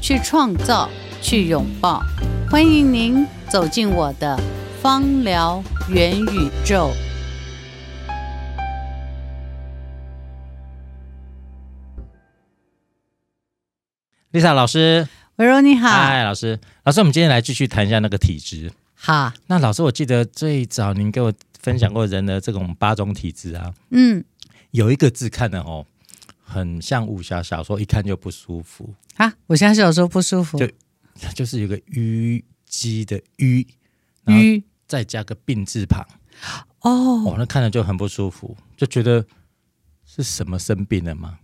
去创造，去拥抱，欢迎您走进我的芳疗元宇宙。Lisa 老师，维柔你好，嗨，老师，老师，我们今天来继续谈一下那个体质。好，那老师，我记得最早您给我分享过人的这种八种体质啊，嗯，有一个字看的哦。很像武侠小说，一看就不舒服啊！我现在是有时候不舒服，就 就是有个淤积的淤，淤。再加个病字旁，哦，哦，那看着就很不舒服，就觉得是什么生病了吗？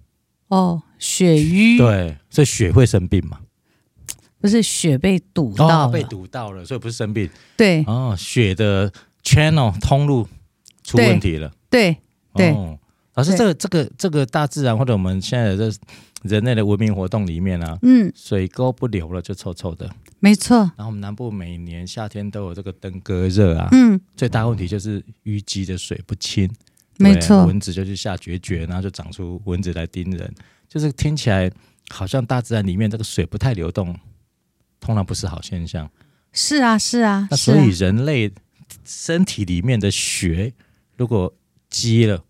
哦，血瘀，对，所以血会生病吗？不是血被堵到，哦，被堵到了，所以不是生病，对，哦，血的 channel 通路出问题了，对对。对。哦老师，这个这个这个大自然或者我们现在的这人类的文明活动里面啊，嗯，水沟不流了就臭臭的，没错。然后我们南部每年夏天都有这个登革热啊，嗯，最大问题就是淤积的水不清，没错，蚊子就去下绝绝，然后就长出蚊子来叮人，就是听起来好像大自然里面这个水不太流动，通常不是好现象。是啊，是啊。那所以人类身体里面的血如果积了。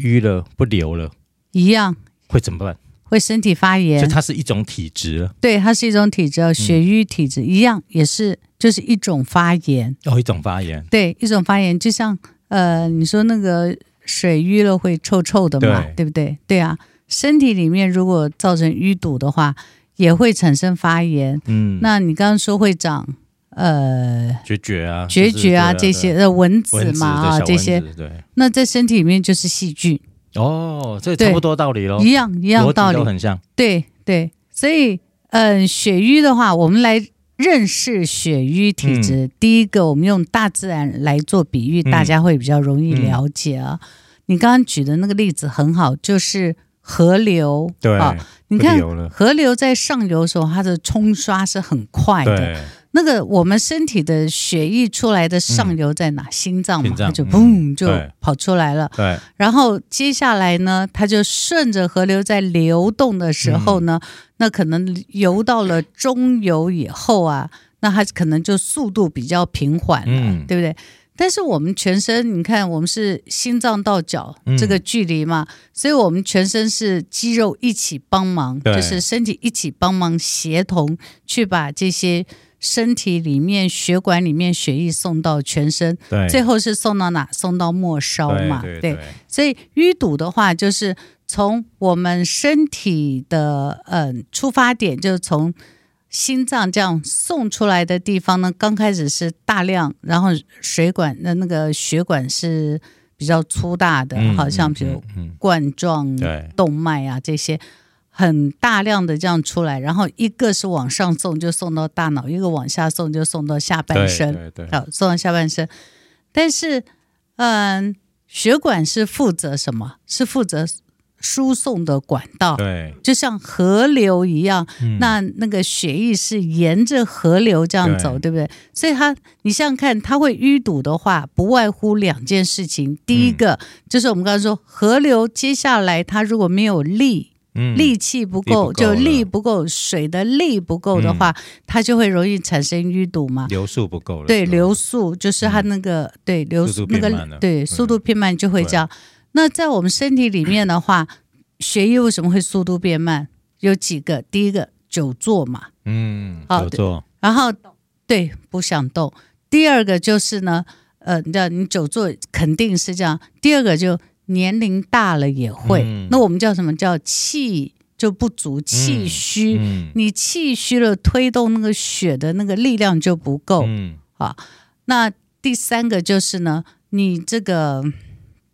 淤了不流了，一样会怎么办？会身体发炎，所以它是一种体质。对，它是一种体质，血瘀体质、嗯、一样，也是就是一种发炎。哦，一种发炎，对，一种发炎，就像呃，你说那个水淤了会臭臭的嘛，对，对不对？对啊，身体里面如果造成淤堵的话，也会产生发炎。嗯，那你刚刚说会长。呃，孑孓啊，孑孓啊，这些呃蚊子嘛啊，这些，对，那在身体里面就是细菌。哦，这差不多道理喽，一样一样道理，都很像，对对，所以嗯、呃，血瘀的话，我们来认识血瘀体质。嗯、第一个，我们用大自然来做比喻，嗯、大家会比较容易了解啊。嗯、你刚刚举的那个例子很好，就是河流，对啊，你看河流在上游的时候，它的冲刷是很快的。那个我们身体的血液出来的上游在哪？嗯、心脏嘛，就砰、嗯、就跑出来了。对，然后接下来呢，它就顺着河流在流动的时候呢，嗯、那可能游到了中游以后啊，那它可能就速度比较平缓了，嗯、对不对？但是我们全身，你看，我们是心脏到脚这个距离嘛，嗯、所以我们全身是肌肉一起帮忙，就是身体一起帮忙协同去把这些。身体里面血管里面血液送到全身，对，最后是送到哪？送到末梢嘛，对，对，对，对。所以淤堵的话，就是从我们身体的嗯出发点，就是从心脏这样送出来的地方呢，刚开始是大量，然后水管的那个血管是比较粗大的，嗯、好像比如冠状动脉啊这些。很大量的这样出来，然后一个是往上送，就送到大脑；一个往下送，就送到下半身。对对对，好，送到下半身。但是，嗯，血管是负责什么？是负责输送的管道。对，就像河流一样，嗯、那那个血液是沿着河流这样走，对，对不对？所以它，你想想看，它会淤堵的话，不外乎两件事情。第一个、嗯、就是我们刚才说，河流接下来它如果没有力。嗯，力气不够，不就力不够，水的力不够的话，嗯、它就会容易产生淤堵嘛。流速不够了，对，流速就是它那个、嗯、对流速那个对速度变慢就会这样。对那在我们身体里面的话，血液为什么会速度变慢？有几个，第一个久坐嘛，嗯，久坐，然后对不想动。第二个就是呢，呃，你知道你久坐肯定是这样。第二个就。年龄大了也会，嗯、那我们叫什么？叫气就不足，气虚。你气虚了，推动那个血的那个力量就不够。嗯，啊，那第三个就是呢，你这个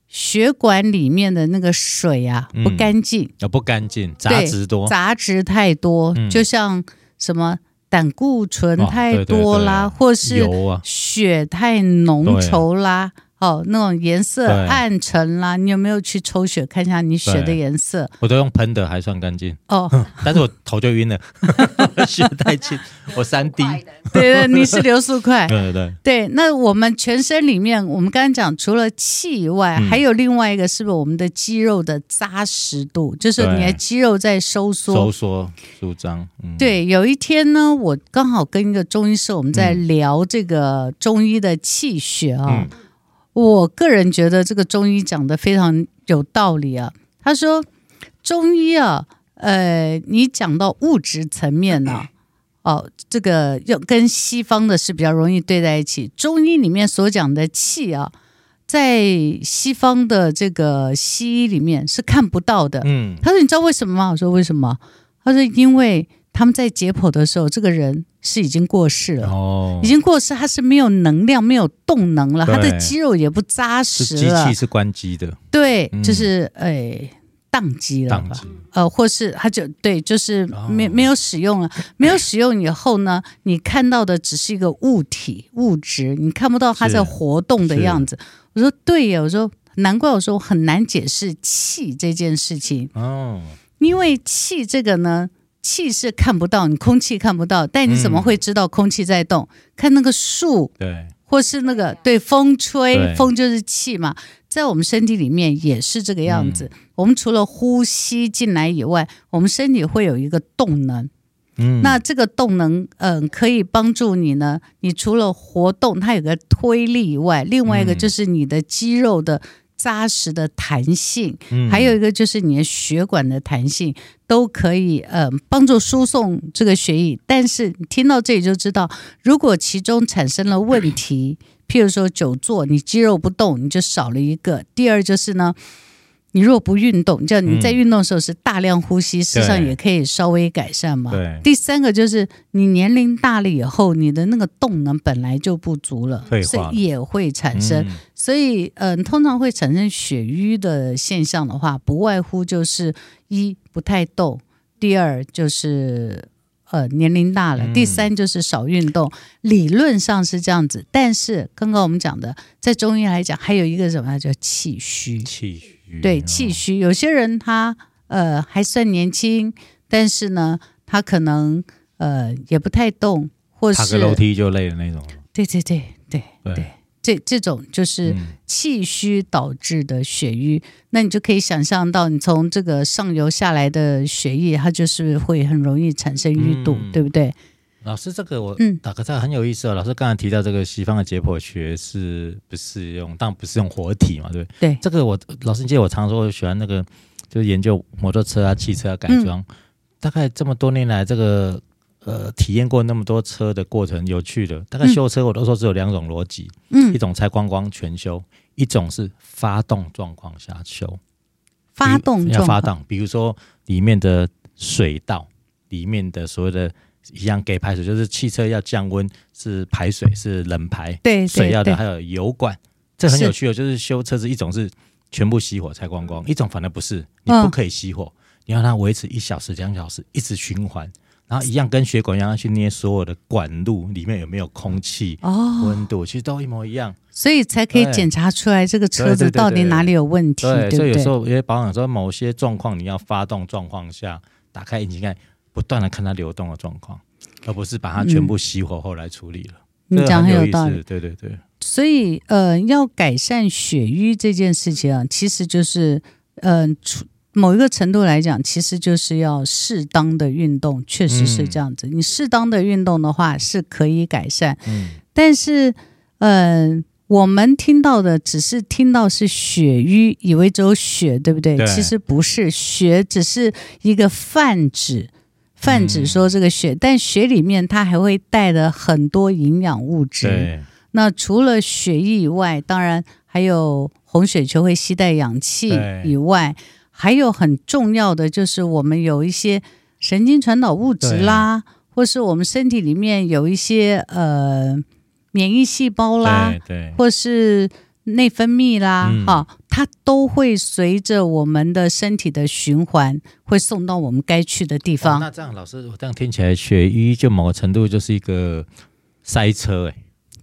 血管里面的那个水啊不干净，不干净，杂质多，杂质太多，嗯、就像什么胆固醇太多啦，哦、对对对或是血太浓稠啦。哦，那种颜色暗沉啦，你有没有去抽血看一下你血的颜色？我都用喷的，还算干净。哦，但是我头就晕了，血太轻，我三滴。对对，你是流速快。对对对。对，那我们全身里面，我们刚刚讲，除了气以外，嗯、还有另外一个，是不是我们的肌肉的扎实度？就是你的肌肉在收缩、收缩、舒张。嗯、对，有一天呢，我刚好跟一个中医师，我们在聊这个中医的气血啊。我个人觉得这个中医讲的非常有道理啊。他说，中医啊，呃，你讲到物质层面呢、啊，哦，这个要跟西方的是比较容易对在一起。中医里面所讲的气啊，在西方的这个西医里面是看不到的。嗯，他说，你知道为什么吗？我说为什么？他说因为。他们在解剖的时候，这个人是已经过世了，哦，已经过世，他是没有能量、没有动能了，他的肌肉也不扎实了，机器是关机的，对，就是哎，宕机了吧，呃，或是它就对，就是没没有使用了，没有使用以后呢，你看到的只是一个物体、物质，你看不到它在活动的样子。我说对呀，我说难怪，我说我很难解释气这件事情。哦，因为气这个呢。气是看不到，你空气看不到，但你怎么会知道空气在动？嗯、看那个树，对，或是那个对风吹，风就是气嘛，在我们身体里面也是这个样子。嗯、我们除了呼吸进来以外，我们身体会有一个动能，嗯，那这个动能，嗯、呃，可以帮助你呢。你除了活动，它有个推力以外，另外一个就是你的肌肉的。扎实的弹性，还有一个就是你的血管的弹性，都可以呃帮助输送这个血液。但是你听到这里就知道，如果其中产生了问题，譬如说久坐，你肌肉不动，你就少了一个。第二就是呢。你如果不运动，叫你在运动的时候是大量呼吸，事实上也可以稍微改善嘛。对。第三个就是你年龄大了以后，你的那个动能本来就不足了，所以也会产生。所以，嗯，通常会产生血瘀的现象的话，不外乎就是一不太动，第二就是呃年龄大了，第三就是少运动。理论上是这样子，但是刚刚我们讲的，在中医来讲，还有一个什么叫气虚？气虚。对，气虚，有些人他呃还算年轻，但是呢，他可能呃也不太动，或是爬个楼梯就累的那种。对对对对对，对，这这种就是气虚导致的血瘀，嗯、那你就可以想象到，你从这个上游下来的血液，它就是会很容易产生淤堵，嗯、对不对？老师，这个我打个岔，很有意思哦。老师刚才提到这个西方的解剖学是不是用，当然不是用活体嘛，对不对？对。这个我老师记得我常说我喜欢那个，就是研究摩托车啊、汽车啊改装。嗯、大概这么多年来，这个呃体验过那么多车的过程，有趣的。大概修车我都说只有两种逻辑，嗯，一种拆光光全修，一种是发动状况下修。发动要发动，比如说里面的水道，里面的所谓的。一样给排水，就是汽车要降温是排水是冷排，对，水要的还有油管，这很有趣哦。就是修车子，一种是全部熄火拆光光，一种反而不是，你不可以熄火，你要它维持一小时两小时一直循环，然后一样跟血管一样要去捏所有的管路里面有没有空气哦，温度其实都一模一样，所以才可以检查出来这个车子到底哪里有问题。对，所以有时候因为保养说某些状况你要发动状况下打开引擎盖。不断的看它流动的状况，而不是把它全部熄火后来处理了。嗯、你讲很有道理，对对对。所以呃，要改善血瘀这件事情啊，其实就是呃，某一个程度来讲，其实就是要适当的运动，确实是这样子。嗯、你适当的运动的话，是可以改善。嗯。但是呃，我们听到的只是听到是血瘀，以为只有血，对不对？对。其实不是，血只是一个泛指。泛指说这个血，嗯、但血里面它还会带了很多营养物质。对。那除了血液以外，当然还有红血球会吸带氧气以外，还有很重要的就是我们有一些神经传导物质啦，或是我们身体里面有一些呃免疫细胞啦，对对。或是内分泌啦，哈、嗯。它都会随着我们的身体的循环，会送到我们该去的地方。哦、那这样，老师，我这样听起来，血瘀就某个程度就是一个塞车，哎，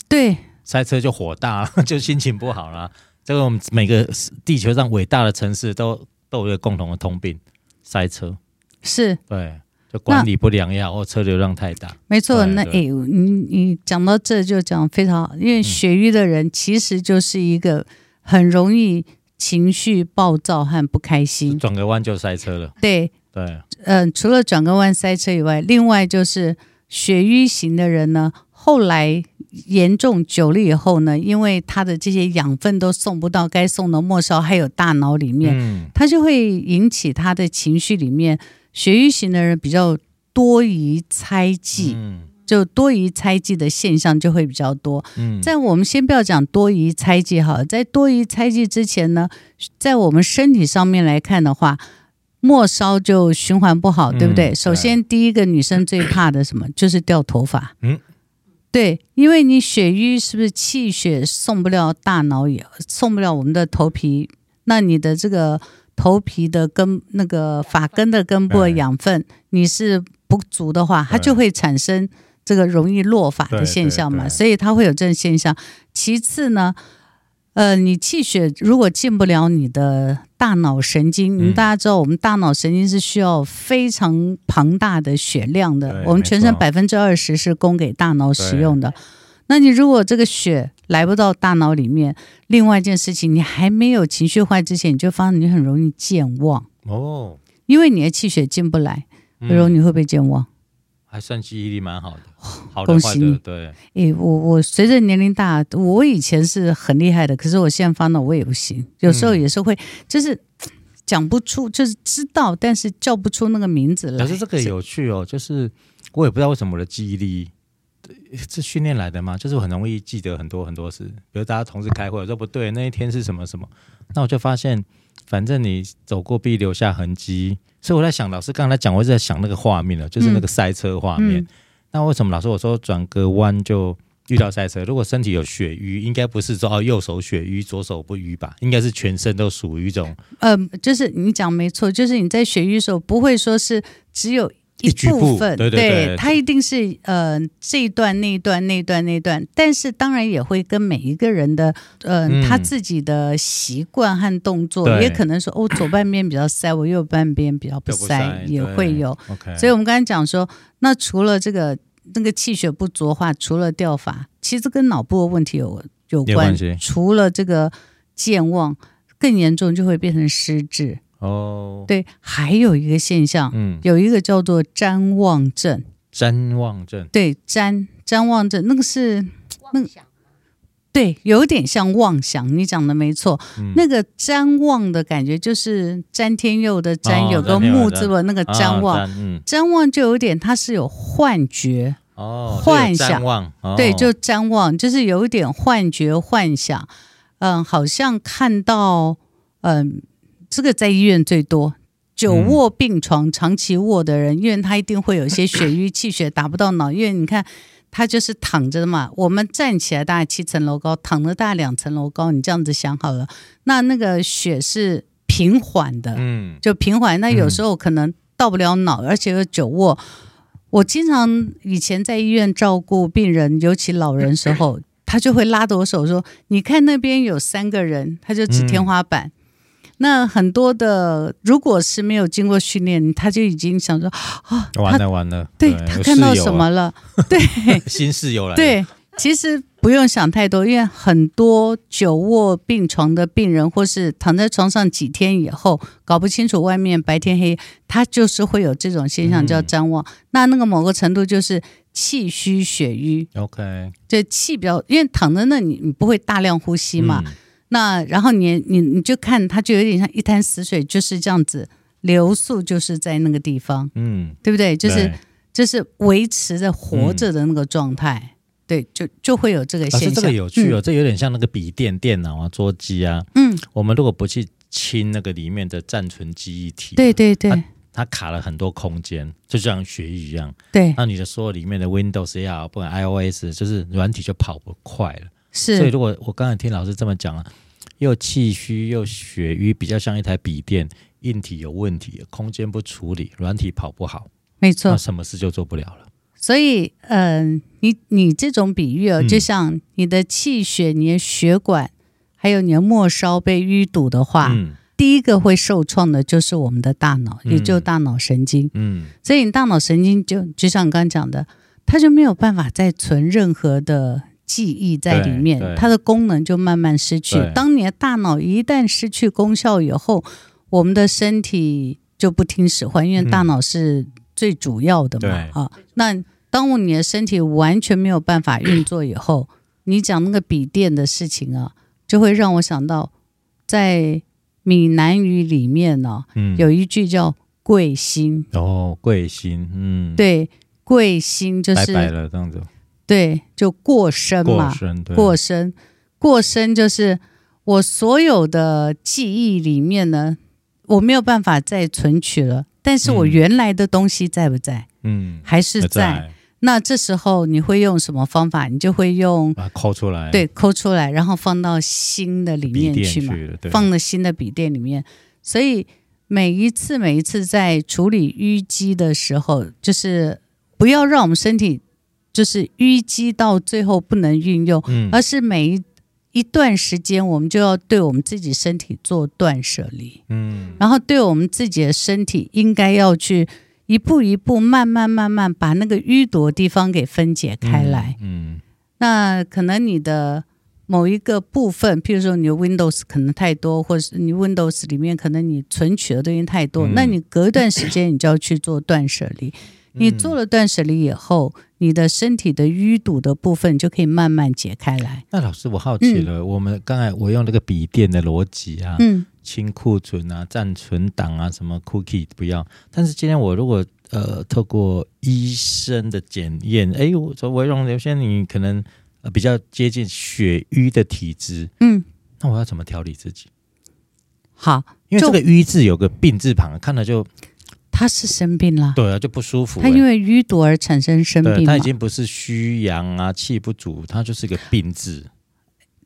对，塞车就火大了，就心情不好了。这个我们每个地球上伟大的城市都都有一个共同的通病，塞车。是，对。就管理不良呀，或车流量太大。没错，那哎，你你讲到这就讲非常好，因为血瘀的人其实就是一个很容易情绪暴躁和不开心，转个弯就塞车了。对对，嗯、呃，除了转个弯塞车以外，另外就是血瘀型的人呢，后来严重久了以后呢，因为他的这些养分都送不到该送的末梢，还有大脑里面，嗯，他就会引起他的情绪里面。血瘀型的人比较多疑猜忌，嗯，就多疑猜忌的现象就会比较多。嗯，在我们先不要讲多疑猜忌哈，在多疑猜忌之前呢，在我们身体上面来看的话，末梢就循环不好，对不对？嗯，对。首先，第一个女生最怕的什么，就是掉头发。嗯，对，因为你血瘀是不是气血送不了大脑，也送不了我们的头皮，那你的这个。头皮的根，那个发根的根部的养分，你是不足的话，它就会产生这个容易落发的现象嘛，所以它会有这种现象。其次呢，呃，你气血如果进不了你的大脑神经，你大家知道，我们大脑神经是需要非常庞大的血量的，我们全身百分之二十是供给大脑使用的。那你如果这个血来不到大脑里面，另外一件事情，你还没有情绪坏之前，你就发现你很容易健忘哦，因为你的气血进不来，比如你会不会健忘？还算记忆力蛮好的，好的恭喜你。对，诶，我我随着年龄大，我以前是很厉害的，可是我现在发现我也不行，有时候也是会，就是讲不出，就是知道，但是叫不出那个名字来。可是这个有趣哦，就是我也不知道为什么我的记忆力。是训练来的吗？就是我很容易记得很多很多事，比如大家同事开会，我说不对，那一天是什么什么，那我就发现，反正你走过必留下痕迹，所以我在想，老师刚才讲，我一直在想那个画面了，就是那个赛车画面。嗯嗯、那为什么老师我说转个弯就遇到赛车？如果身体有血瘀，应该不是说哦右手血瘀，左手不瘀吧？应该是全身都属于一种。嗯、呃，就是你讲没错，就是你在血瘀的时候不会说是只有。一部分，对对对，它一定是呃这一段那一段那一段那一段，但是当然也会跟每一个人的呃、嗯、他自己的习惯和动作，也可能说哦左半边比较塞，我右半边比较不塞，也会有。所以我们刚才讲说，那除了这个那个气血不足的话，除了掉发，其实跟脑部的问题有有关，有关系。除了这个健忘，更严重就会变成失智。哦，对，还有一个现象，嗯，有一个叫做瞻望症。瞻望症，对，瞻瞻望症，那个是那个，对，有点像妄想。你讲的没错，嗯、那个瞻望的感觉就是詹天佑的詹，哦、有个木字的那个譫妄，譫妄、哦嗯、就有点，它是有幻觉哦，幻想，哦、对，就瞻望，就是有一点幻觉、幻想，嗯，好像看到，嗯。这个在医院最多，久卧病床、长期卧的人，因为他一定会有一些血瘀，气血达不到脑。因为你看，他就是躺着的嘛。我们站起来大概七层楼高，躺着大概两层楼高。你这样子想好了，那那个血是平缓的，嗯，就平缓。那有时候可能到不了脑，而且又久卧。我经常以前在医院照顾病人，尤其老人时候，他就会拉着我手说：“你看那边有三个人。”他就指天花板。那很多的，如果是没有经过训练，他就已经想说啊，完了完了，对，他看到什么了？对，新室友来了。对，其实不用想太多，因为很多久卧病床的病人，或是躺在床上几天以后，搞不清楚外面白天黑，他就是会有这种现象叫譫妄。嗯、那那个某个程度就是气虚血瘀。OK，就气比较，因为躺在那你你不会大量呼吸嘛。嗯那然后你你你就看它就有点像一滩死水，就是这样子流速就是在那个地方，嗯，对不对？就是就是维持着活着的那个状态，嗯、对，就就会有这个现象。啊、这个有趣哦，嗯、这有点像那个笔电、电脑啊、桌机啊，嗯，我们如果不去清那个里面的暂存记忆体，对对对，它，它卡了很多空间，就像血瘀一样，对，那你的所有里面的 Windows 也好，不管 iOS，就是软体就跑不快了。是，所以如果我刚才听老师这么讲啊。又气虚又血瘀，比较像一台笔电，硬体有问题，空间不处理，软体跑不好，没错，那什么事就做不了了。所以，嗯、呃，你你这种比喻哦，就像你的气血、你的血管，还有你的末梢被淤堵的话，嗯、第一个会受创的就是我们的大脑，也就大脑神经。嗯，所以你大脑神经就就像你刚刚讲的，它就没有办法再存任何的记忆在里面，它的功能就慢慢失去。当你的大脑一旦失去功效以后，我们的身体就不听使唤，因为大脑是最主要的嘛。啊，那。当你的身体完全没有办法运作以后，你讲那个笔电的事情啊，就会让我想到，在闽南语里面呢、啊，嗯、有一句叫“贵心”。哦，贵心，嗯，对，贵心就是拜拜了这样子。对，就过深嘛，过身，过深，过身就是我所有的记忆里面呢，我没有办法再存取了，但是我原来的东西在不在？嗯，还是在。那这时候你会用什么方法？你就会用把它抠出来，对，抠出来，然后放到新的里面去嘛，去放到新的笔电里面。所以每一次每一次在处理淤积的时候，就是不要让我们身体就是淤积到最后不能运用，嗯、而是每一一段时间我们就要对我们自己身体做断舍离，嗯，然后对我们自己的身体应该要去。一步一步，慢慢慢慢把那个淤堵的地方给分解开来。嗯，嗯，那可能你的某一个部分，譬如说你的 Windows 可能太多，或者是你 Windows 里面可能你存取的东西太多，嗯、那你隔一段时间你就要去做断舍离。嗯、你做了断舍离以后，你的身体的淤堵的部分就可以慢慢解开来。那老师，我好奇了，嗯、我们刚才我用那个笔电的逻辑啊，嗯。清库存啊，暂存档啊，什么 cookie 不要。但是今天我如果呃透过医生的检验，哎，我说我用有些你可能呃比较接近血瘀的体质，嗯，那我要怎么调理自己？好，因为这个瘀字有个病字旁，看了就他是生病了，对啊，就不舒服。他因为淤堵而产生生病，他已经不是虚阳啊，气不足，他就是一个病字。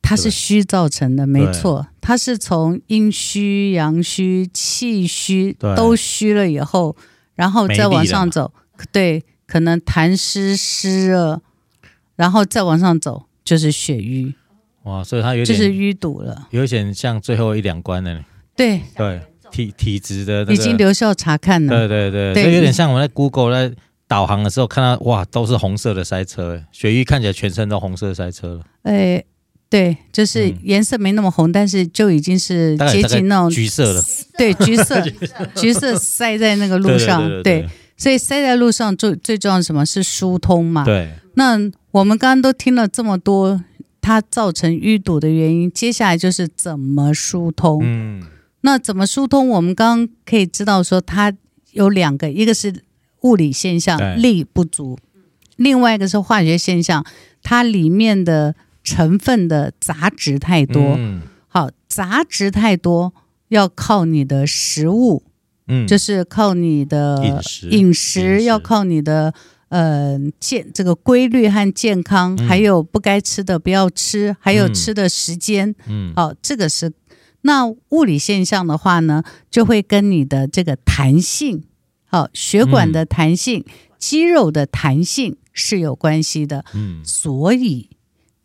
它是虚造成的，对没错，它是从阴虚、阳虚、气虚都虚了以后，然后再往上走，对，可能痰湿湿热，然后再往上走就是血瘀。哇，所以他有点就是淤堵了，有点像最后一两关了。对。对，体体质的、那个、已经留校查看了。对对对，有点像我们在 Google 在导航的时候看到，哇，都是红色的塞车，雪域看起来全身都红色的塞车了。哎。对，就是颜色没那么红，嗯、但是就已经是接近那种橘色了。对，橘色，橘色塞在那个路上。对，对，对，对，对，所以塞在路上最最重要的什么是疏通嘛？对。那我们刚刚都听了这么多，它造成淤堵的原因，接下来就是怎么疏通。嗯。那怎么疏通？我们刚刚可以知道说，它有两个，一个是物理现象，力不足；另外一个是化学现象，它里面的。成分的杂质太多，嗯、好，杂质太多要靠你的食物，嗯，就是靠你的饮食，饮食要靠你的呃健这个规律和健康，嗯、还有不该吃的不要吃，还有吃的时间，嗯，好，这个是那物理现象的话呢，就会跟你的这个弹性，好，血管的弹性、嗯、肌肉的弹性是有关系的，嗯，所以。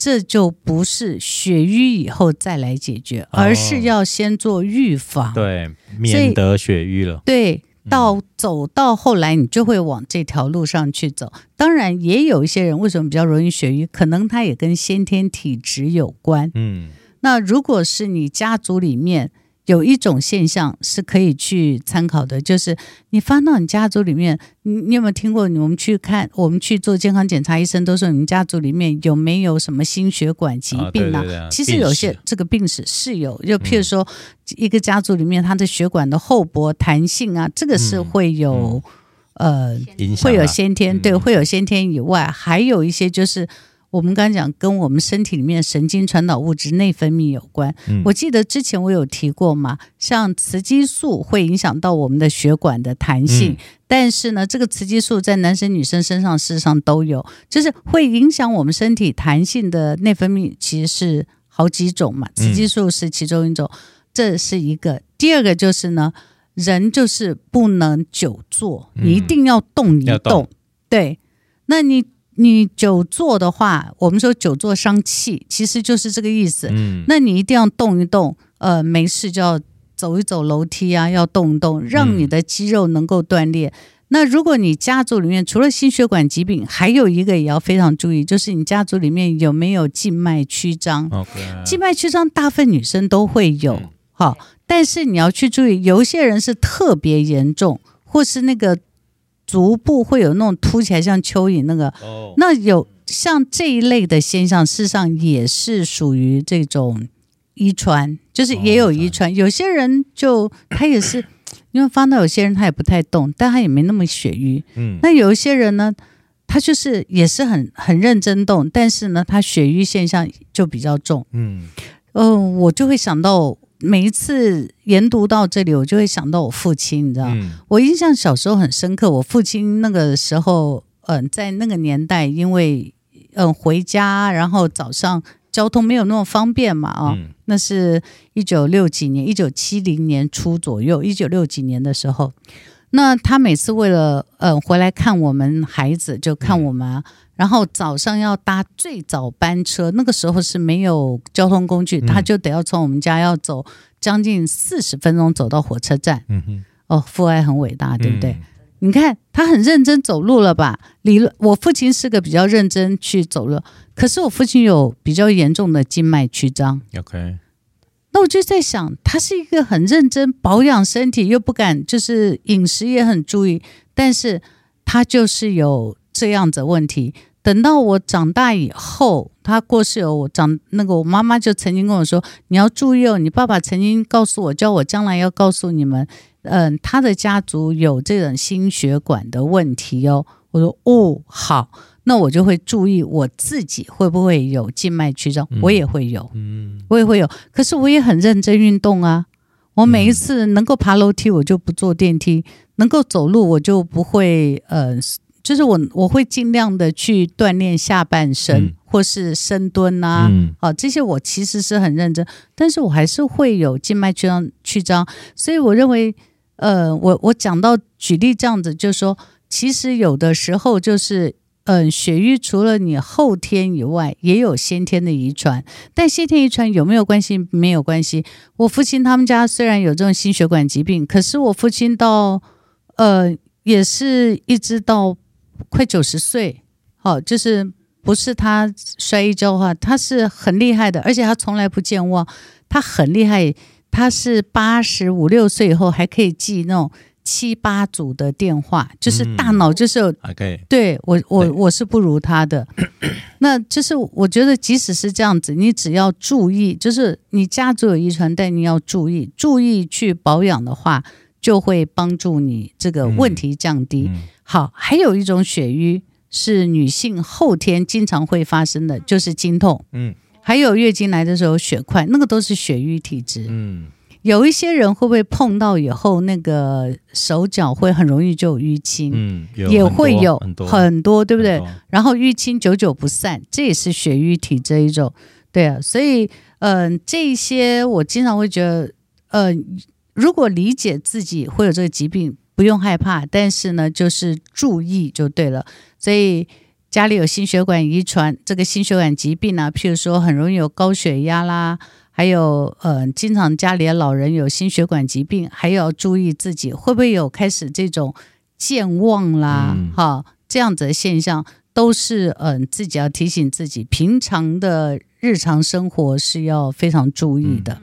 这就不是血瘀以后再来解决，而是要先做预防，哦、对，免得血瘀了。对，到走到后来，你就会往这条路上去走。当然，也有一些人为什么比较容易血瘀，可能他也跟先天体质有关。嗯，那如果是你家族里面。有一种现象是可以去参考的，就是你翻到你家族里面，你你有没有听过？我们去看，我们去做健康检查，医生都说你们家族里面有没有什么心血管疾病啊？其实有些这个病史是有，就譬如说一个家族里面，他的血管的厚薄、弹性啊，这个是会有呃会有先天，对，会有先天以外，还有一些就是。我们刚刚讲跟我们身体里面神经传导物质内分泌有关。嗯、我记得之前我有提过嘛，像雌激素会影响到我们的血管的弹性，嗯、但是呢，这个雌激素在男生女生身上事实上都有，就是会影响我们身体弹性的内分泌，其实是好几种嘛，雌激素是其中一种，嗯、这是一个。第二个就是呢，人就是不能久坐，你一定要动一动。动对，那你你久坐的话，我们说久坐伤气，其实就是这个意思。嗯，那你一定要动一动，呃，没事就要走一走楼梯啊，要动一动，让你的肌肉能够锻炼。嗯那如果你家族里面除了心血管疾病，还有一个也要非常注意，就是你家族里面有没有静脉曲张？Okay. 静脉曲张大部分女生都会有，好、嗯，但是你要去注意，有一些人是特别严重，或是那个足部会有那种凸起来像蚯蚓那个，哦、那有像这一类的现象，事实上也是属于这种遗传，就是也有遗传，哦、有些人就他也是。因为发现有些人他也不太动，但他也没那么血瘀。嗯，那有一些人呢，他就是也是很很认真动，但是呢，他血瘀现象就比较重。嗯，呃，我就会想到每一次研读到这里，我就会想到我父亲，你知道，嗯、我印象小时候很深刻。我父亲那个时候，嗯、呃，在那个年代，因为嗯、呃、回家，然后早上。交通没有那么方便嘛？啊、哦，嗯、那是一九六几年，一九七零年初左右，一九六几年的时候，那他每次为了呃回来看我们孩子，就看我们，嗯、然后早上要搭最早班车，那个时候是没有交通工具，嗯、他就得要从我们家要走将近四十分钟走到火车站。嗯哼，哦，父爱很伟大，对不对？嗯你看他很认真走路了吧？理论，我父亲是个比较认真去走路，可是我父亲有比较严重的静脉曲张。OK，那我就在想，他是一个很认真保养身体，又不敢就是饮食也很注意，但是他就是有这样子的问题。等到我长大以后，他过世了，我长那个我妈妈就曾经跟我说：“你要注意哦，你爸爸曾经告诉我，叫我将来要告诉你们。”嗯，他的家族有这种心血管的问题哦。我说哦，好，那我就会注意我自己会不会有静脉曲张，我也会有，嗯，我也会有。可是我也很认真运动啊。我每一次能够爬楼梯，我就不坐电梯；能够走路，我就不会呃，就是我我会尽量的去锻炼下半身。嗯或是深蹲啊，嗯、啊，这些我其实是很认真，但是我还是会有静脉曲张曲张，所以我认为。呃，我我讲到举例这样子，就是说，其实有的时候就是，嗯、呃，血瘀除了你后天以外，也有先天的遗传。但先天遗传有没有关系？没有关系。我父亲他们家虽然有这种心血管疾病，可是我父亲到，呃，也是一直到快九十岁，好、哦，就是不是他摔一跤的话，他是很厉害的，而且他从来不健忘，他很厉害。他是八十五六岁以后还可以记那种七八组的电话，就是大脑就是有。Okay. 对我我我是不如他的，那就是我觉得即使是这样子，你只要注意，就是你家族有遗传，但你要注意，注意去保养的话，就会帮助你这个问题降低。嗯嗯、好，还有一种血瘀是女性后天经常会发生的，就是经痛。嗯。还有月经来的时候血块，那个都是血瘀体质。嗯，有一些人会不会碰到以后，那个手脚会很容易就有淤青？嗯，也会有很多，很多，对不对？然后淤青久久不散，这也是血瘀体质一种。对啊，所以嗯、呃，这些我经常会觉得，呃，如果理解自己会有这个疾病，不用害怕，但是呢，就是注意就对了。所以。家里有心血管遗传，这个心血管疾病呢、啊，譬如说很容易有高血压啦，还有呃，经常家里的老人有心血管疾病，还要注意自己会不会有开始这种健忘啦，嗯、哈，这样子的现象，都是嗯、呃，自己要提醒自己，平常的日常生活是要非常注意的。嗯、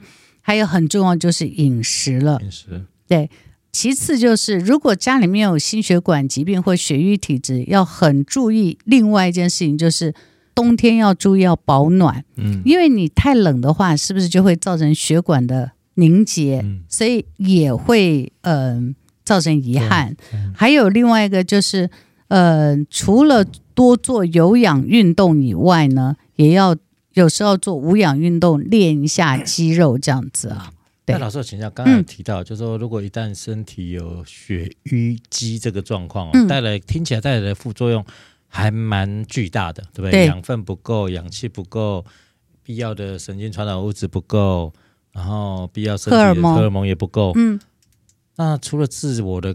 还有很重要就是饮食了，饮食对。其次就是，如果家里面有心血管疾病或血瘀体质，要很注意。另外一件事情就是，冬天要注意要保暖，嗯，因为你太冷的话，是不是就会造成血管的凝结，嗯、所以也会嗯、呃、造成遗憾。嗯、还有另外一个就是，呃，除了多做有氧运动以外呢，也要有时候做无氧运动，练一下肌肉这样子啊。那老师，我请教，刚才提到，嗯、就是说，如果一旦身体有血瘀积这个状况，嗯、带来听起来带来的副作用还蛮巨大的，对不对？对，养分不够，氧气不够，必要的神经传导物质不够，然后必要身体的荷尔蒙也不够。嗯，那除了自我的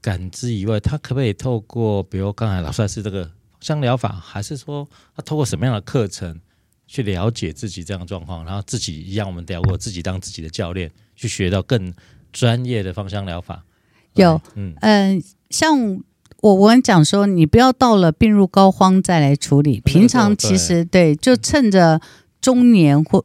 感知以外，他可不可以透过，比如刚才老师是这个香疗法，还是说他透过什么样的课程去了解自己这样的状况，然后自己一样，我们聊过自己当自己的教练，去学到更专业的芳香疗法？有，嗯嗯、呃，像。我我跟你讲说，你不要到了病入膏肓再来处理。平常其实对，就趁着中年或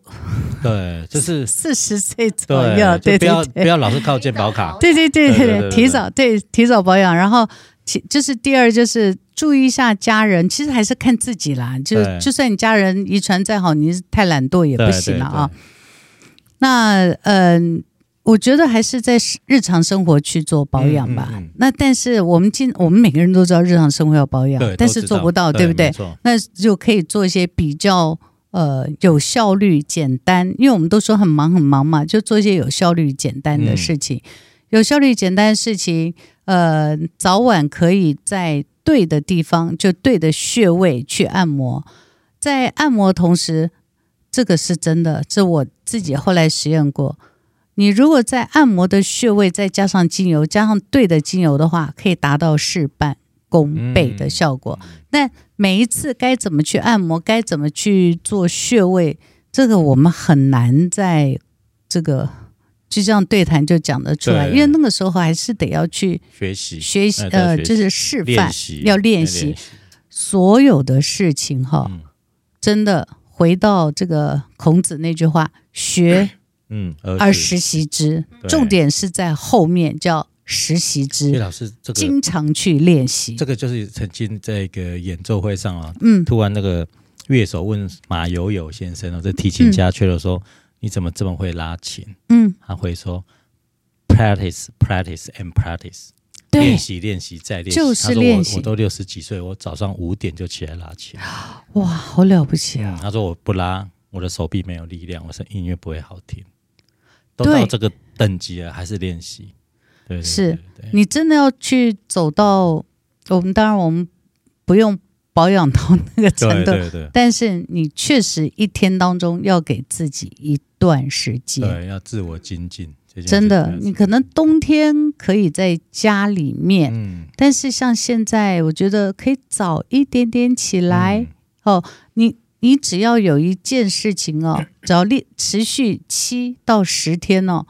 对，就是四十岁左右，对，不要不要老是靠健保卡。对对对对，提早对提早保养。然后其就是第二就是注意一下家人，其实还是看自己啦。就就算你家人遗传再好，你太懒惰也不行了啊。那嗯。我觉得还是在日常生活去做保养吧。嗯嗯嗯、那但是我们今我们每个人都知道日常生活要保养，但是做不到，对，对不对？那就可以做一些比较呃有效率、简单，因为我们都说很忙很忙嘛，就做一些有效率、简单的事情。嗯、有效率、简单的事情，呃，早晚可以在对的地方，就对的穴位去按摩。在按摩同时，这个是真的，这我自己后来实验过。你如果在按摩的穴位再加上精油，加上对的精油的话，可以达到事半功倍的效果。那、嗯、每一次该怎么去按摩，该怎么去做穴位，这个我们很难在这个就这样对谈就讲得出来，因为那个时候还是得要去学习学习，呃，就是示范要练习所有的事情哈。真的回到这个孔子那句话，学。嗯，而时习之，重点是在后面叫实习之。叶老师，这个经常去练习，这个就是曾经在一个演奏会上啊，嗯，突然那个乐手问马友友先生啊，这提琴家去了说，你怎么这么会拉琴？嗯，他会说，practice, practice and practice，练习，练习再练习，就是练习。我都六十几岁，我早上五点就起来拉琴，哇，好了不起啊！他说我不拉，我的手臂没有力量，我说音乐不会好听。都到这个等级了，还是练习？对，是你真的要去走到我们，当然我们不用保养到那个程度，对对对，但是你确实一天当中要给自己一段时间，对，要自我精进。真的，你可能冬天可以在家里面，嗯，但是像现在，我觉得可以早一点点起来，嗯，哦，你。你只要有一件事情哦，只要练持续七到十天哦，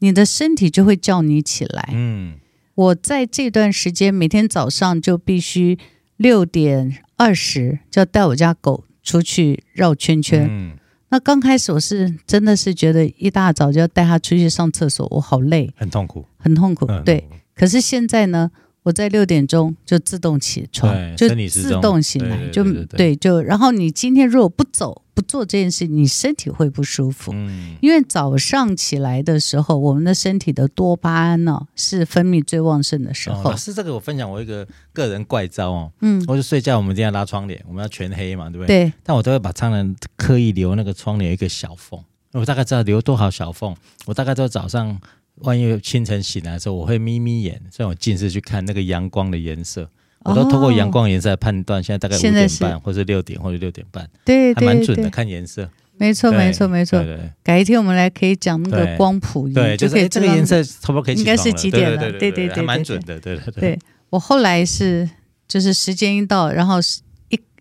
你的身体就会叫你起来。嗯，我在这段时间每天早上就必须六点二十就要带我家狗出去绕圈圈。嗯，那刚开始我是真的是觉得一大早就要带他出去上厕所，我好累，很痛苦，很痛苦。对，可是现在呢？我在六点钟就自动起床，就自动醒来，就对，就然后你今天如果不走不做这件事，你身体会不舒服。嗯，因为早上起来的时候，我们的身体的多巴胺呢是分泌最旺盛的时候。老师，这个我分享我一个个人怪招哦，嗯，我就睡觉，我们一定要拉窗帘，我们要全黑嘛，对不对？对。但我都会把窗帘刻意留那个窗帘一个小缝，我大概知道留多少小缝，我大概都早上。万一清晨醒来的时候，我会眯眯眼，所以我近视去看那个阳光的颜色，我都透过阳光颜色来判断现在大概五点半，或是六点，或者六点半，对，还蛮准的，看颜色。没错，没错，没错。改一天我们来可以讲那个光谱，对，就可以这个颜色差不多可以。应该是几点了？对对对，还蛮准的，对对对。对我后来是就是时间一到，然后是。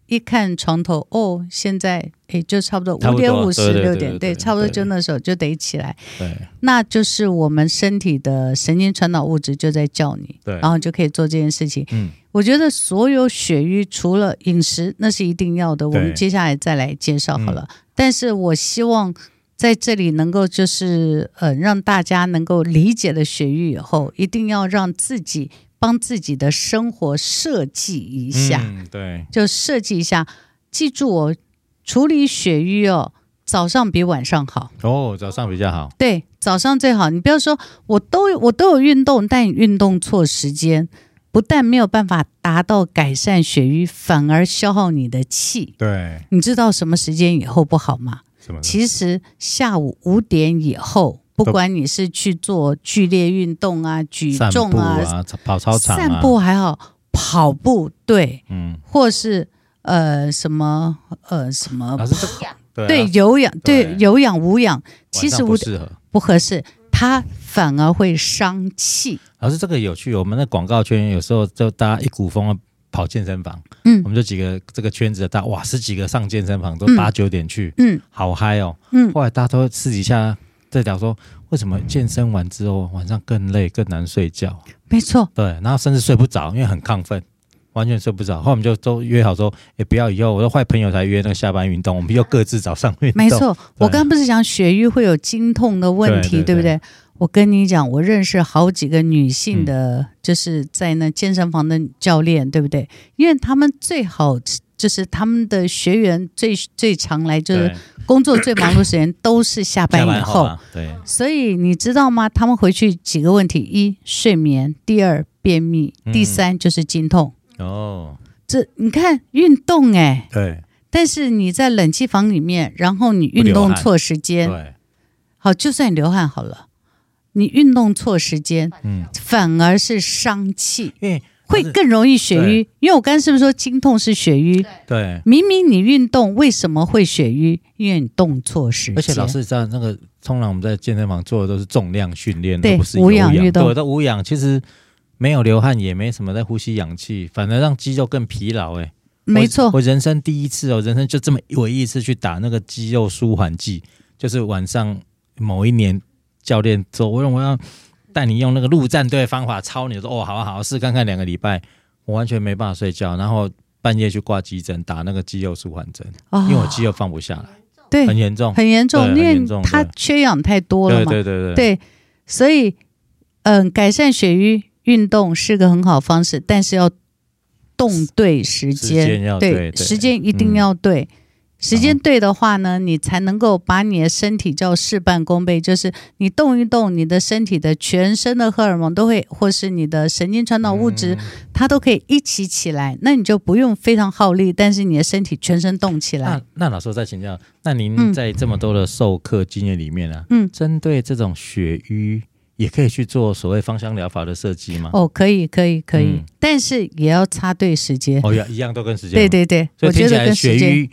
一看床头哦，现在诶就差不多五点五十六点，对，差不多就那时候就得起来。对，那就是我们身体的神经传导物质就在叫你，对，然后就可以做这件事情。嗯，我觉得所有血瘀除了饮食，那是一定要的。我们接下来再来介绍好了。但是我希望在这里能够就是呃让大家能够理解了血瘀以后，一定要让自己。帮自己的生活设计一下，嗯，对，就设计一下。记住哦处理血瘀哦，早上比晚上好。哦，早上比较好。对，早上最好。你不要说我都我都有运动，但你运动错时间，不但没有办法达到改善血瘀，反而消耗你的气。对，你知道什么时间以后不好吗？什么？其实下午五点以后。不管你是去做剧烈运动啊、举重啊、啊跑操场、啊、散步还好，跑步对，嗯，或是呃什么呃什么，对有氧，对。有氧无氧，其实不适合，不合适，它反而会伤气。老师，这个有趣，我们的广告圈有时候就大家一股风跑健身房，嗯，我们就几个这个圈子的大哇，十几个上健身房都八九点去，嗯，好嗨哦，嗯，后来大家都私底下在讲说，为什么健身完之后晚上更累更难睡觉？没错，对，然后甚至睡不着，因为很亢奋。完全睡不着，后来我们就都约好说，也、欸、不要以后我的坏朋友才约那个下班运动，我们又各自找上运动。没错，我刚刚不是讲血瘀会有经痛的问题，对，不对？我跟你讲，我认识好几个女性的，嗯、就是在那健身房的教练，对不对？因为他们最好就是他们的学员最最常来，就是工作最忙碌的时间都是下班以后。后对，所以你知道吗？他们回去几个问题：一睡眠，第二便秘，第三就是经痛。嗯哦，这你看运动哎，对，但是你在冷气房里面，然后你运动错时间，对，好，就算你流汗好了，你运动错时间，嗯，反而是伤气，因为会更容易血瘀。因为我刚刚是不是说经痛是血瘀？对，明明你运动为什么会血瘀？因为你动错时间。而且老师知道那个，通常我们在健身房做的都是重量训练，对，不是无氧运动，对，都无氧，其实。没有流汗，也没什么在呼吸氧气，反而让肌肉更疲劳。哎，没错，我人生第一次哦，人生就这么唯一一次去打那个肌肉舒缓剂，就是晚上某一年教练说，我说我要带你用那个陆战队方法操你，说哦，好好好，试看看两个礼拜，我完全没办法睡觉，然后半夜去挂急诊打那个肌肉舒缓针，哦，因为我肌肉放不下来，对，很严重，很严重，因为它缺氧太多了嘛，对对对对，对，所以嗯，改善血瘀。运动是个很好方式，但是要动对时间，时间对，时间一定要对。嗯、时间对的话呢，你才能够把你的身体叫事半功倍。就是你动一动，你的身体的全身的荷尔蒙都会，或是你的神经传导物质，嗯、它都可以一起起来。那你就不用非常耗力，但是你的身体全身动起来。那那老师再请教，那您在这么多的授课经验里面呢、啊？嗯，针对这种血瘀。也可以去做所谓芳香疗法的设计吗？哦，可以，可以，可以，嗯、但是也要插对时间。哦，一样都跟时间。对对对，所以听起来血瘀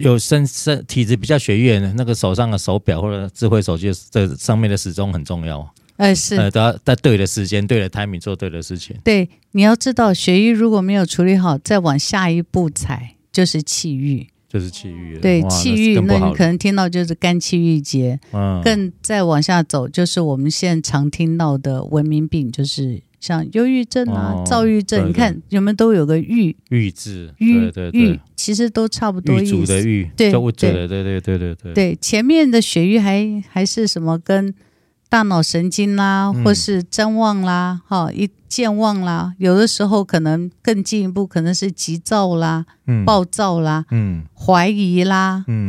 有身身体质比较血瘀的，那个手上的手表或者智慧手机这上面的时钟很重要。哎，是，呃，都要在对的时间、对的 timing 做对的事情。对，你要知道，血瘀如果没有处理好，再往下一步踩就是气郁。就是气郁，对气郁，那你可能听到就是肝气郁结，嗯，更再往下走就是我们现在常听到的文明病，就是像忧郁症啊、躁郁症，你看有没有都有个郁郁字，郁郁其实都差不多意思。郁的郁，对对对对对对对，对前面的血瘀还还是什么跟。大脑神经啦，或是谵妄啦，哈、嗯，一健忘啦，有的时候可能更进一步，可能是急躁啦、嗯、暴躁啦、嗯、怀疑啦，嗯，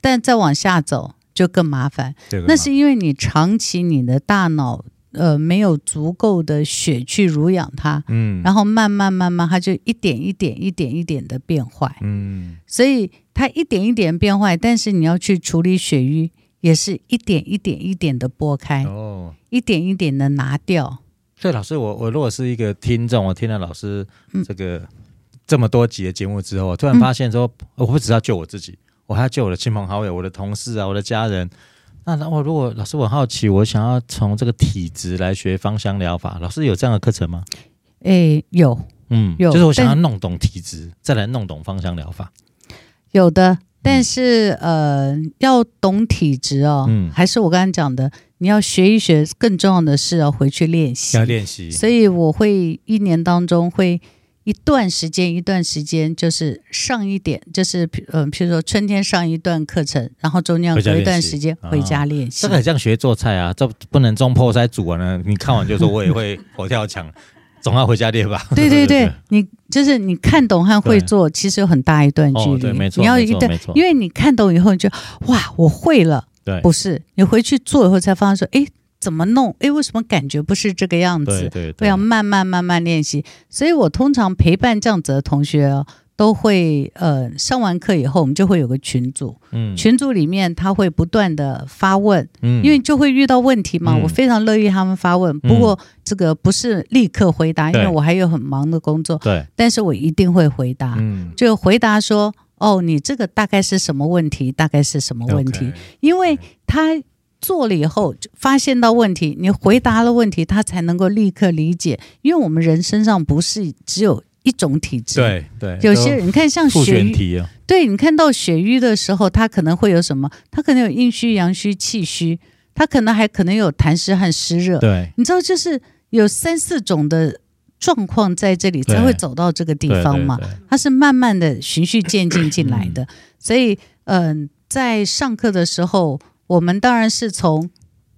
但再往下走就更麻烦。那是因为你长期你的大脑呃没有足够的血去濡养它，嗯，然后慢慢慢慢它就一点一点一点一点的变坏，嗯，所以它一点一点变坏，但是你要去处理血瘀。也是一点一点一点的拨开，哦，一点一点的拿掉。所以老师，我我如果是一个听众，我听了老师这个、嗯、这么多集的节目之后，我突然发现说，嗯、我不只要救我自己，我还要救我的亲朋好友、我的同事啊、我的家人。那那我如果老师我很好奇，我想要从这个体质来学芳香疗法，老师有这样的课程吗？诶，有，嗯，有，就是我想要弄懂体质，再来弄懂芳香疗法。有的。但是，呃，要懂体质哦，嗯，还是我刚刚讲的，你要学一学。更重要的是要回去练习，要练习。所以我会一年当中会一段时间，一段时间就是上一点，就是嗯、呃，譬如说春天上一段课程，然后中间隔一段时间回家练习。哦、这个很像学做菜啊，这不能中破塞煮完了，你看完就说我也会佛跳墙。总要回家练吧。对 对对，你就是你看懂和会做，其实有很大一段距离。对，没错，你要一段，因为你看懂以后，你就哇，我会了。对，不是你回去做以后才发现说，哎，怎么弄？哎，为什么感觉不是这个样子？对对对，要慢慢慢慢练习。所以我通常陪伴这样子的同学哦。都会呃上完课以后，我们就会有个群组，嗯，群组里面他会不断的发问，嗯，因为就会遇到问题嘛，嗯、我非常乐意他们发问，不过这个不是立刻回答，嗯、因为我还有很忙的工作，对，但是我一定会回答，嗯，就回答说，哦，你这个大概是什么问题？大概是什么问题？因为他做了以后，发现到问题，你回答了问题，他才能够立刻理解。因为我们人身上不是只有一种体质，对对，有些人你看像血瘀，啊、对，你看到血瘀的时候，他可能会有什么？他可能有阴虚、阳虚、气虚，他可能还可能有痰湿和湿热。对，你知道，就是有三四种的。状况在这里才会走到这个地方嘛，它是慢慢的循序渐进进来的，所以嗯、呃，在上课的时候，我们当然是从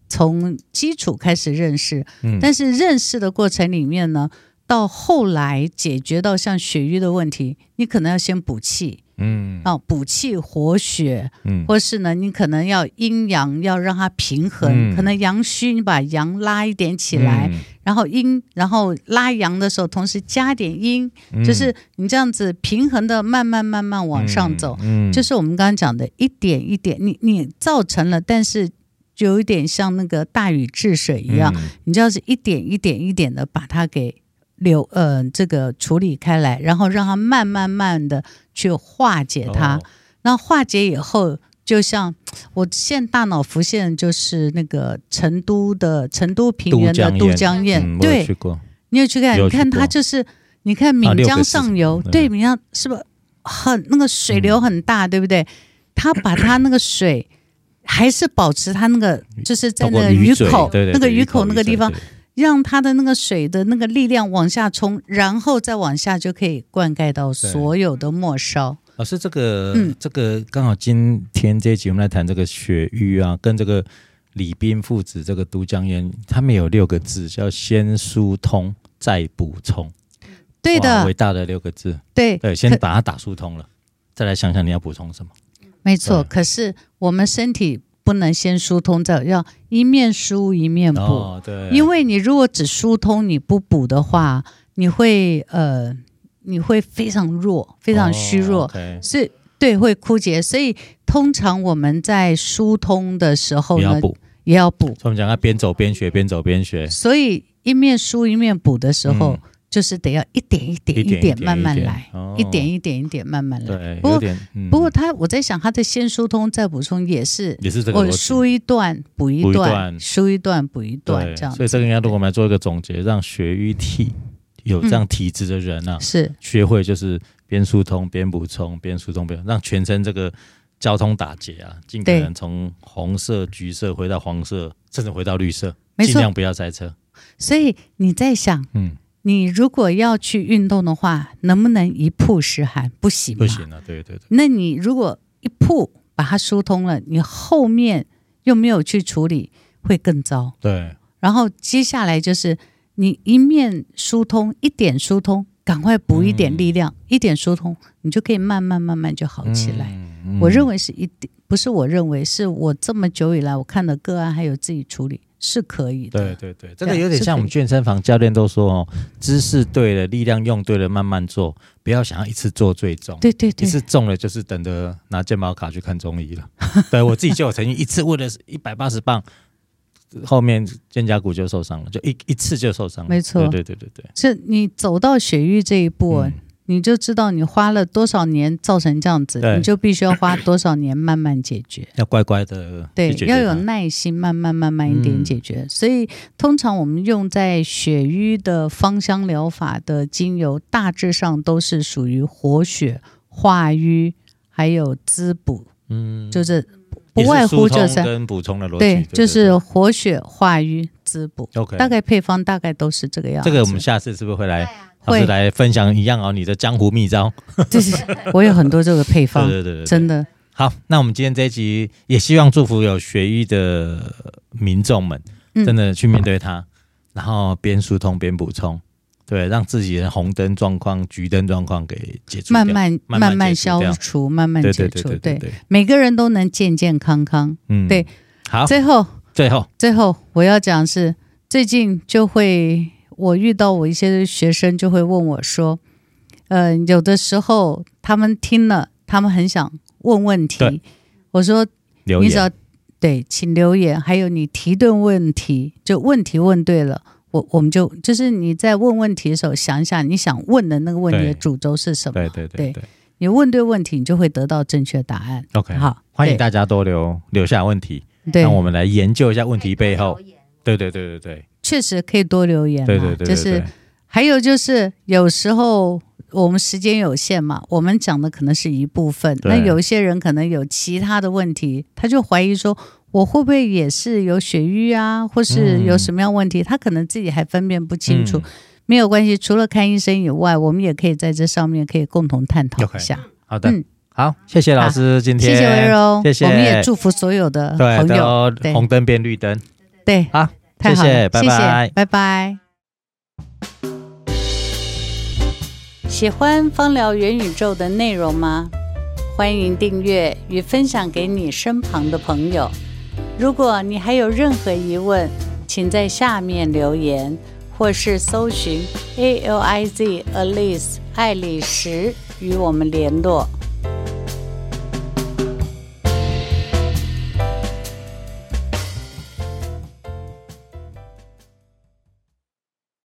从基础开始认识，但是认识的过程里面呢，到后来解决到像血瘀的问题，你可能要先补气。嗯，啊，补气活血，嗯，或是呢，你可能要阴阳要让它平衡，嗯、可能阳虚，你把阳拉一点起来，嗯、然后阴，然后拉阳的时候，同时加点阴，嗯、就是你这样子平衡的慢慢慢慢往上走，就是我们刚刚讲的一点一点，你你造成了，但是就有一点像那个大禹治水一样，嗯、你就要是一点一点一点的把它给。流呃，这个处理开来，然后让它慢慢慢的去化解它。那、哦、化解以后，就像我现在大脑浮现就是那个成都的成都平原的都江堰，嗯、对，你有去看？你看它就是，你看岷江上游，啊、对，岷江是不是很那个水流很大，嗯、对不对？它把它那个水还是保持它那个，就是在那个鱼口，那个鱼口那个地方。让它的那个水的那个力量往下冲，然后再往下就可以灌溉到所有的末梢。老师，这个，嗯，这个刚好今天这一集我们来谈这个血瘀啊，跟这个李冰父子这个都江堰，他们有六个字叫先疏通再补充。对的，伟大的六个字。对对，先把它打疏通了，再来想想你要补充什么。没错，可是我们身体。不能先疏通，再要一面疏一面补。哦，对。因为你如果只疏通你不补的话，你会呃，你会非常弱，非常虚弱，所以、对会枯竭。所以通常我们在疏通的时候呢，也要补。也要补。所以我们讲要边走边学，边走边学。所以一面疏一面补的时候。嗯就是得要一点一点一点慢慢来，一点一点一点慢慢来。不过不过他我在想，他的先疏通再补充也是也是这个我疏一段补一段，疏一段补一段这样。所以这个应该如果我们来做一个总结，让血瘀体有这样体质的人啊，是学会就是边疏通边补充，边疏通边让全身这个交通打结啊，尽可能从红色、橘色回到黄色，甚至回到绿色，尽量不要塞车。所以你在想，嗯。你如果要去运动的话，能不能一曝十寒？不行，不行啊！对对对。那你如果一曝把它疏通了，你后面又没有去处理，会更糟。对。然后接下来就是你一面疏通，一点疏通，赶快补一点力量，嗯、一点疏通，你就可以慢慢慢慢就好起来。嗯嗯、我认为是一点，不是我认为，是我这么久以来我看的个案，还有自己处理。是可以的，对对对，这个有点像我们健身房教练都说哦，姿势对了，力量用对了，慢慢做，不要想要一次做最重，对对对，一次重了就是等着拿健保卡去看中医了。对我自己就有曾经一次为了一百八十磅，后面肩胛骨就受伤了，就一一次就受伤了。没错，对对对对对，是你走到血瘀这一步。嗯你就知道你花了多少年造成这样子，你就必须要花多少年慢慢解决。要乖乖的，对，要有耐心，慢慢慢慢一点解决。嗯、所以通常我们用在血瘀的芳香疗法的精油，大致上都是属于活血化瘀，还有滋补。嗯，就是不外乎这三跟补充的逻辑。对，就是活血化瘀滋补。OK，大概配方大概都是这个样子。这个我们下次是不是会来？会老师来分享一样哦，你的江湖秘招。就是我有很多这个配方，对，对对对，真的。好，那我们今天这一集也希望祝福有学医的民众们，真的去面对它，嗯、然后边疏通边补充，对，让自己的红灯状况、橘灯状况给解除，慢慢慢慢消除，慢慢解除。对，对，对，对，每个人都能健健康康。嗯，对。好，最后，最后，最后，我要讲是最近就会。我遇到我一些学生就会问我说：“呃，有的时候他们听了，他们很想问问题。我说，你只要对，请留言。还有你提问问题，就问题问对了，我我们就就是你在问问题的时候，想一下你想问的那个问题的主轴是什么？对对对，对，对，你问对问题，你就会得到正确答案。OK，好，欢迎大家多留留下问题，对，让我们来研究一下问题背后。对对对对对，确实可以多留言。对对对，就是还有就是有时候我们时间有限嘛，我们讲的可能是一部分，那有一些人可能有其他的问题，他就怀疑说。我会不会也是有血瘀啊，或是有什么样问题？嗯、他可能自己还分辨不清楚，嗯、没有关系。除了看医生以外，我们也可以在这上面可以共同探讨一下。Okay, 好的，嗯，好，谢谢老师，今天谢谢温柔，谢谢，我们也祝福所有的朋友，对，红灯变绿灯，对，好，太好了，谢谢，拜拜，谢谢，拜拜。喜欢芳疗元宇宙的内容吗？欢迎订阅与分享给你身旁的朋友。如果你还有任何疑问，请在下面留言，或是搜寻 A L I Z Alice 爱丽丝与我们联络。